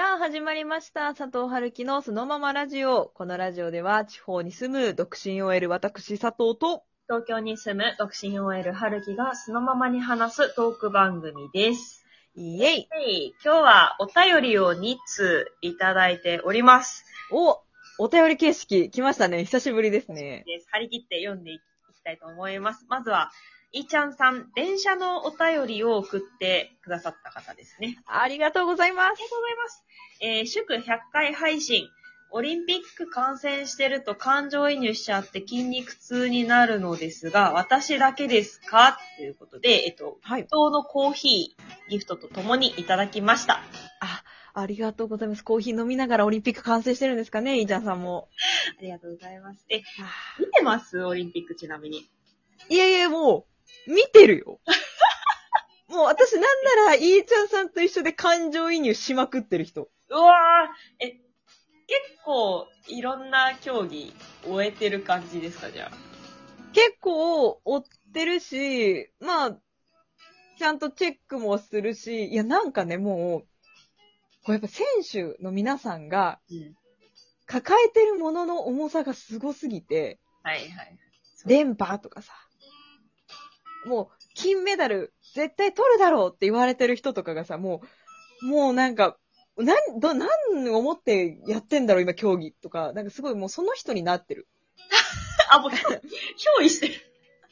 さあ、始まりました。佐藤春樹のそのままラジオ。このラジオでは、地方に住む独身 OL 私佐藤と、東京に住む独身 OL 春樹がそのままに話すトーク番組です。イエイはい、今日はお便りを2通いただいております。おお便り形式来ましたね。久しぶりですね。です張り切って読んでいきたいと思います。まずは、いーちゃんさん、電車のお便りを送ってくださった方ですね。ありがとうございますありが。とうございます。えー祝100回配信。オリンピック観戦してると感情移入しちゃって筋肉痛になるのですが、私だけですか？ということで、えっと、はい。伊藤のコーヒーギフトとともにいただきました。あ、ありがとうございます。コーヒー飲みながらオリンピック完成してるんですかね、イーちゃんさんも。ありがとうございます。え、あ見てます？オリンピックちなみに。いやいや、もう、見てるよ。もう私なんなら、イーちゃんさんと一緒で感情移入しまくってる人。うわーえ、結構いろんな競技終えてる感じですか、じゃあ？結構追ってるし、まあ、ちゃんとチェックもするし、いやなんかね、もう、こうやっぱ選手の皆さんがうん。抱えてるものの重さがすごすぎて、はいはい。連覇とかさ、もう金メダル絶対取るだろうって言われてる人とかがさ、もう、もうなんか、なん、ど、なん思ってやってんだろう今競技とか、なんかすごいもうその人になってる。あ、もう、憑依してる。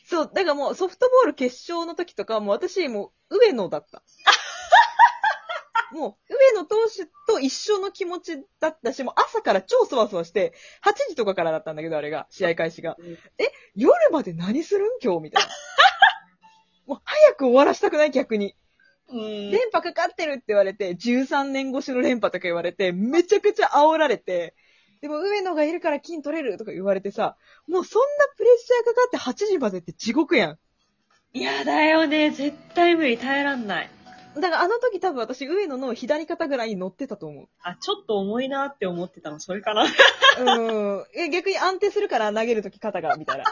そう、だからもうソフトボール決勝の時とか、もう私もう上野だった。もう上野投手と一緒の気持ちだったし、もう朝から超そわそわして、8時とかからだったんだけど、あれが、試合開始が。夜まで何するん？今日みたいな。もう早く終わらしたくない逆に。うん。連覇かかってるって言われて、13年越しの連覇とか言われて、めちゃくちゃ煽られて、でも上野がいるから金取れるとか言われてさ、もうそんなプレッシャーかかって8時までって地獄やん。いやだよね。絶対無理。耐えらんない。だからあの時多分私上野の左肩ぐらいに乗ってたと思う。あ、ちょっと重いなって思ってたの、それかな。うん。え、逆に安定するから投げる時肩が、みたいな。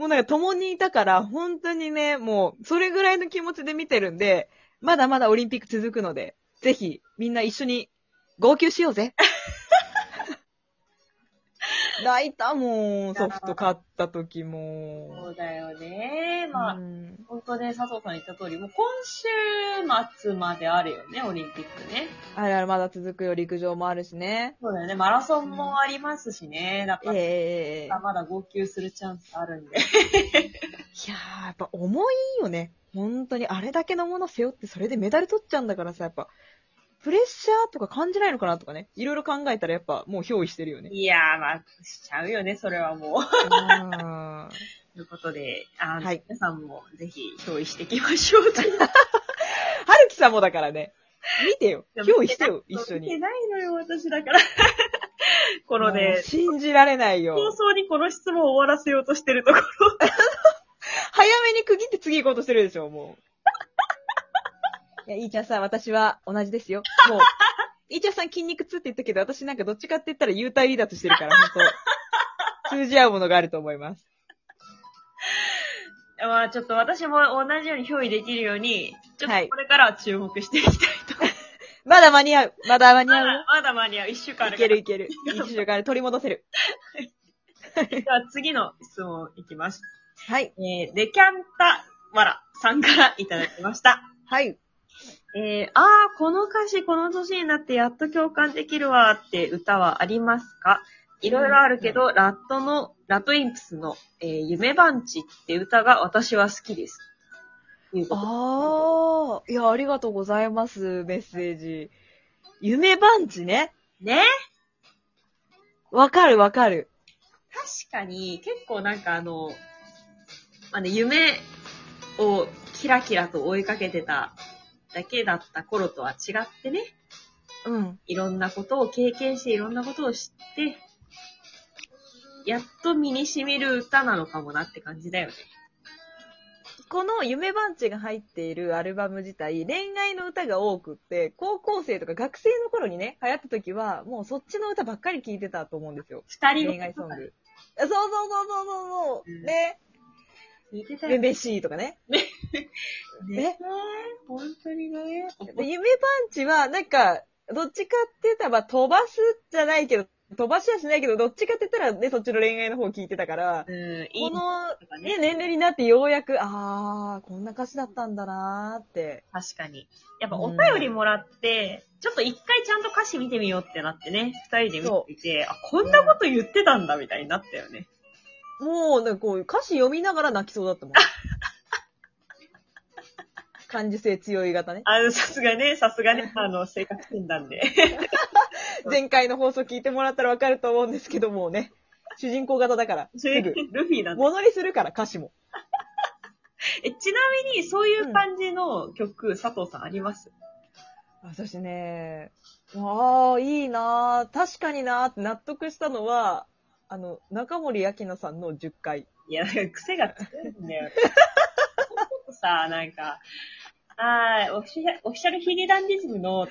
もうなんか共にいたから、本当にね、もう、それぐらいの気持ちで見てるんで、まだまだオリンピック続くので、ぜひ、みんな一緒に、号泣しようぜ。泣いたもん、ソフト買った時そも。うだよね。まあ、うん本当ね、佐藤さん言った通り、もう今週末まであるよね、オリンピックね。あれあれまだ続くよ、陸上もあるしね。そうだよね、マラソンもありますしね。だから、ええまだ号泣するチャンスあるんで。いやー、やっぱ重いよね。本当に、あれだけのもの背負ってそれでメダル取っちゃうんだからさ、やっぱ、プレッシャーとか感じないのかなとかね。いろいろ考えたらやっぱもう憑依してるよね。いやー、まあ、しちゃうよね、それはもう。うんということで、あの、はい皆さんもぜひ、憑依していきましょう。はるきさんもだからね。見てよ。憑依してよ、一緒見てに。ないのよ、私だから。このね、信じられないよ。放送にこの質問を終わらせようとしてるところ。早めに区切って次行こうとしてるでしょ、もう。いや、いいちゃんさん、私は同じですよ。もう、いいちゃんさん筋肉痛って言ったけど、私なんかどっちかって言ったら幽体離脱してるから、本当 通じ合うものがあると思います。まあ、ちょっと私も同じように憑依できるように、ちょっはいとこれからは注目していきたいと。まだ間に合う。まだ間に合う？よ。まだ、まだ間に合う。一週間あいるから。けるいける。一週間で取り戻せる。では次の質問いきます。はい。えー、デキャンタワラさんからいただきました。はい。えー、あー、この歌詞この年になってやっと共感できるわって歌はありますか？いろいろあるけど、ラットの、ラットインプスの、えー、夢番地って歌が私は好きです。あー。いや、ありがとうございます、メッセージ。夢番地ね。ねわかるわかる。確かに、結構なんかあの、まあね、夢をキラキラと追いかけてただけだった頃とは違ってね、うん。いろんなことを経験して、いろんなことを知って、やっと身に染みる歌なのかもなって感じだよね。この夢番地が入っているアルバム自体、恋愛の歌が多くって、高校生とか学生の頃にね、流行った時は、もうそっちの歌ばっかり聴いてたと思うんですよ。二人の恋愛ソング。そうそうそうそうそうそう。うんね。聞いてたよね。めめしいとかね。ね本当にね。で夢パンチは、なんか、どっちかって言ったら、まあ飛ばすじゃないけど、飛ばしはしないけど、どっちかって言ったらね、そっちの恋愛の方聞いてたから、うん、いいこの、ねね、年齢になってようやく、あー、こんな歌詞だったんだなーって。確かに。やっぱお便りもらって、ちょっと一回ちゃんと歌詞見てみようってなってね、二人で見ていて、あ、こんなこと言ってたんだみたいになったよね。もう、なんかこう、歌詞読みながら泣きそうだったもん。感受性強い型ね。あの、さすがね、さすがね、あの、性格診断で。前回の放送聞いてもらったらわかると思うんですけどもね、主人公型だから、すぐ、ルフィなんで。物にするから、歌詞も。え、ちなみに、そういう感じの曲、佐藤さんあります？私ね、ああ、いいなー確かになーって納得したのは、あの、中森明菜さんの10回。いや、癖が強いんだよ。さ、なんか、あー、オフィシャル、オフィシャルヒゲダンディズムの、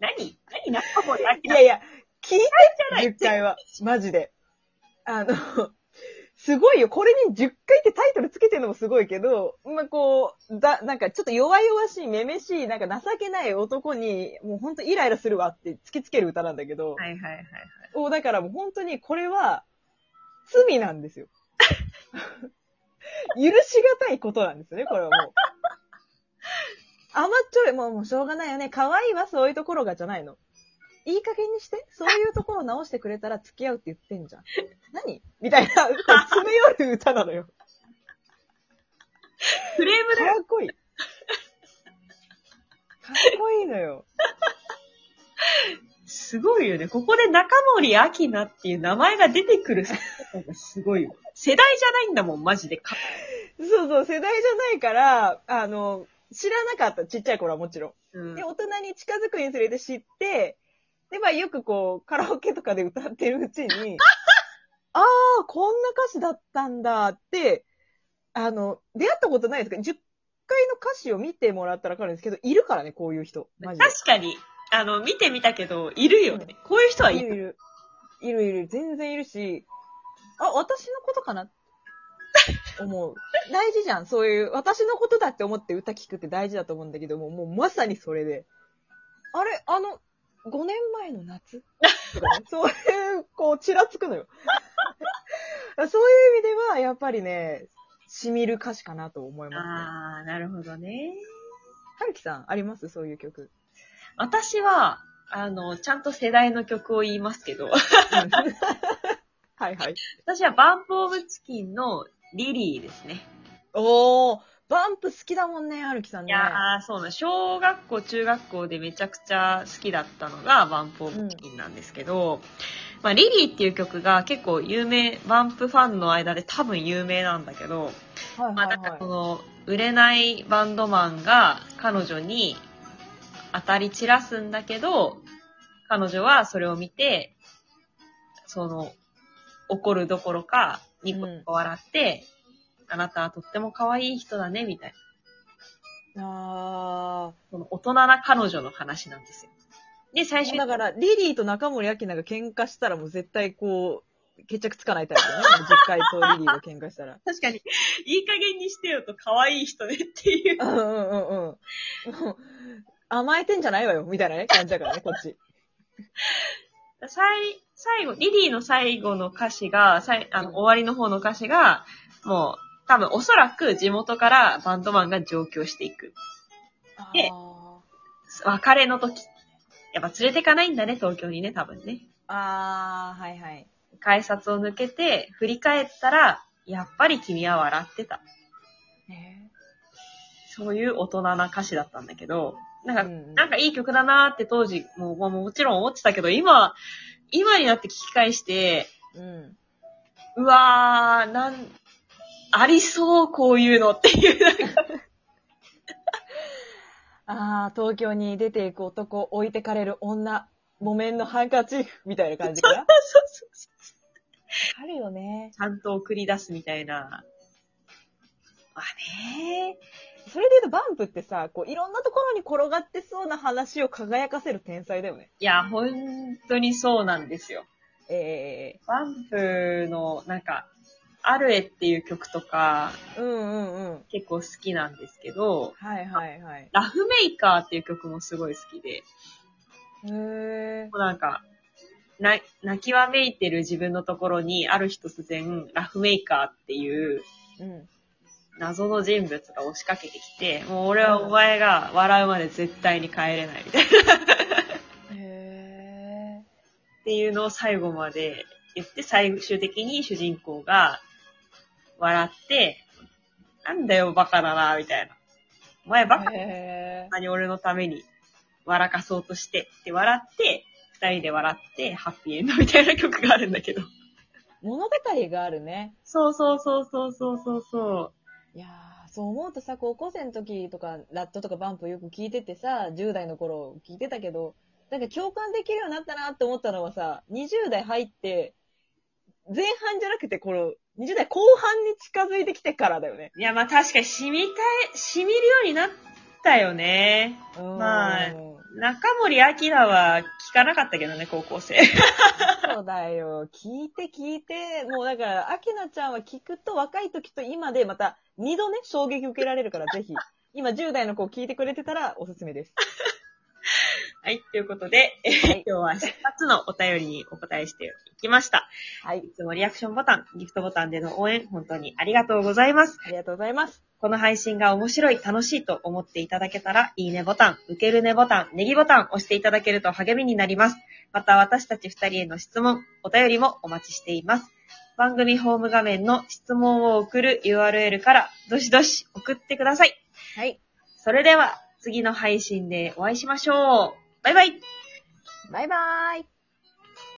何何中森明菜いやいや、聞いてない10回は。マジで。あの、すごいよ。これに10回ってタイトルつけてるのもすごいけど、まあ、こう、だ、なんかちょっと弱々しい、めめしい、なんか情けない男に、もうほんとイライラするわって突きつける歌なんだけど、はいはいはいはい。おだからもう本当にこれは、罪なんですよ。許しがたいことなんですよね、これはもう。甘っちょい、もうもうしょうがないよね。可愛いわ、そういうところがじゃないの。いい加減にして。そういうところ直してくれたら付き合うって言ってんじゃん。何？みたいな、詰め寄る歌なのよ。フレームだよ。かっこいい。かっこいいのよ。すごいよね。ここで中森明菜っていう名前が出てくるのがすごいよ。世代じゃないんだもん、マジで。かそうそう、世代じゃないから、あの、知らなかった、ちっちゃい頃はもちろん。うんで、大人に近づくにつれて知って、で、まあよくこう、カラオケとかで歌ってるうちに、ああ、こんな歌詞だったんだって、あの、出会ったことないですか ?10 回の歌詞を見てもらったらわかるんですけど、いるからね、こういう人。マジで。確かに、あの、見てみたけど、いるよね。こういう人はいる。いるいる。いるいる。全然いるし、あ、私のことかな？って思う。大事じゃん。そういう、私のことだって思って歌聞くって大事だと思うんだけども、もうまさにそれで。あれあの、5年前の夏？そういう、こう、ちらつくのよ。そういう意味では、やっぱりね、染みる歌詞かなと思いますね。あー、なるほどね。はるきさん、あります？そういう曲。私は、あの、ちゃんと世代の曲を言いますけど、うんはいはい。私はバンプオブチキンのリリーですね。おー、バンプ好きだもんね、はるきさんね。いやー、そうな、小学校、中学校でめちゃくちゃ好きだったのがバンプオブチキンなんですけど、まあ、リリーっていう曲が結構有名、バンプファンの間で多分有名なんだけど、はいまあ、はないんかそはい。の、売れないバンドマンが彼女に当たり散らすんだけど、彼女はそれを見て、その、怒るどころか、ニコニコ笑って、あなたはとっても可愛い人だね、みたいな。あその大人な彼女の話なんですよ。で、最初ー。だから、リリーと中森明菜が喧嘩したらもう絶対こう、決着つかないタイプだね。実回とリリーが喧嘩したら。確かに、いい加減にしてよと可愛い人ねっていう。うんうんうんうん。もう甘えてんじゃないわよ、みたいなね、感じだからね、こっち。最、最後、リリーの最後の歌詞が、最あの、うん終わりの方の歌詞が、もう、多分おそらく地元からバンドマンが上京していく。であ別れの時。やっぱ連れてかないんだね、東京にね、多分ね。ーあー、はいはい。改札を抜けて、振り返ったら、やっぱり君は笑ってた。ねそういう大人な歌詞だったんだけど、なんか、うんうんなんかいい曲だなーって当時、もう、もうもちろん思ってたけど、今、今になって聞き返して、うん。うわー、なん、ありそう、こういうのっていう。なんか あー、東京に出ていく男、置いてかれる女、木綿のハンカチーフ、みたいな感じかな？あるよね。ちゃんと送り出すみたいな。まあねそれで言うとバンプってさ、こう、いろんなところに転がってそうな話を輝かせる天才だよね。いや、本当にそうなんですよ。えバンプの、なんか、アルエっていう曲とかうんうんうん。結構好きなんですけど、はいはいはい。ラフメーカーっていう曲もすごい好きで、へー。もうなんか、な、泣きわめいてる自分のところに、ある日突然、ラフメーカーっていううん。謎の人物が押しかけてきて、もう俺はお前が笑うまで絶対に帰れないみたいな。へっていうのを最後まで言って、最終的に主人公が笑って、なんだよ、バカだな、みたいな。お前バカ何俺のために笑かそうとしてって笑って、二人で笑って、ハッピーエンドみたいな曲があるんだけど。ー。物語があるね。そうそうそうそうそうそう。いやー、そう思うとさ、高校生の時とか、ラットとかバンプよく聞いててさ、10代の頃聞いてたけど、なんか共感できるようになったなって思ったのはさ、20代入って、前半じゃなくて、この、20代後半に近づいてきてからだよね。いや、まあ確かに染みたい、染みるようになったよね。まあうん中森明菜は聞かなかったけどね、高校生。そうだよ。聞いて聞いて、もうだから、アキナちゃんは聞くと若い時と今でまた二度ね、衝撃受けられるからぜひ。今10代の子聞いてくれてたらおすすめです。はい、ということで、えーはい今日は2つのお便りにお答えしていきました。はい。いつもリアクションボタン、ギフトボタンでの応援、本当にありがとうございます。ありがとうございます。この配信が面白い、楽しいと思っていただけたら、いいねボタン、受けるねボタン、ネギボタン押していただけると励みになります。また私たち2人への質問、お便りもお待ちしています。番組ホーム画面の質問を送る URL から、どしどし送ってください。はい。それでは、次の配信でお会いしましょう。バイバイバイバーイ。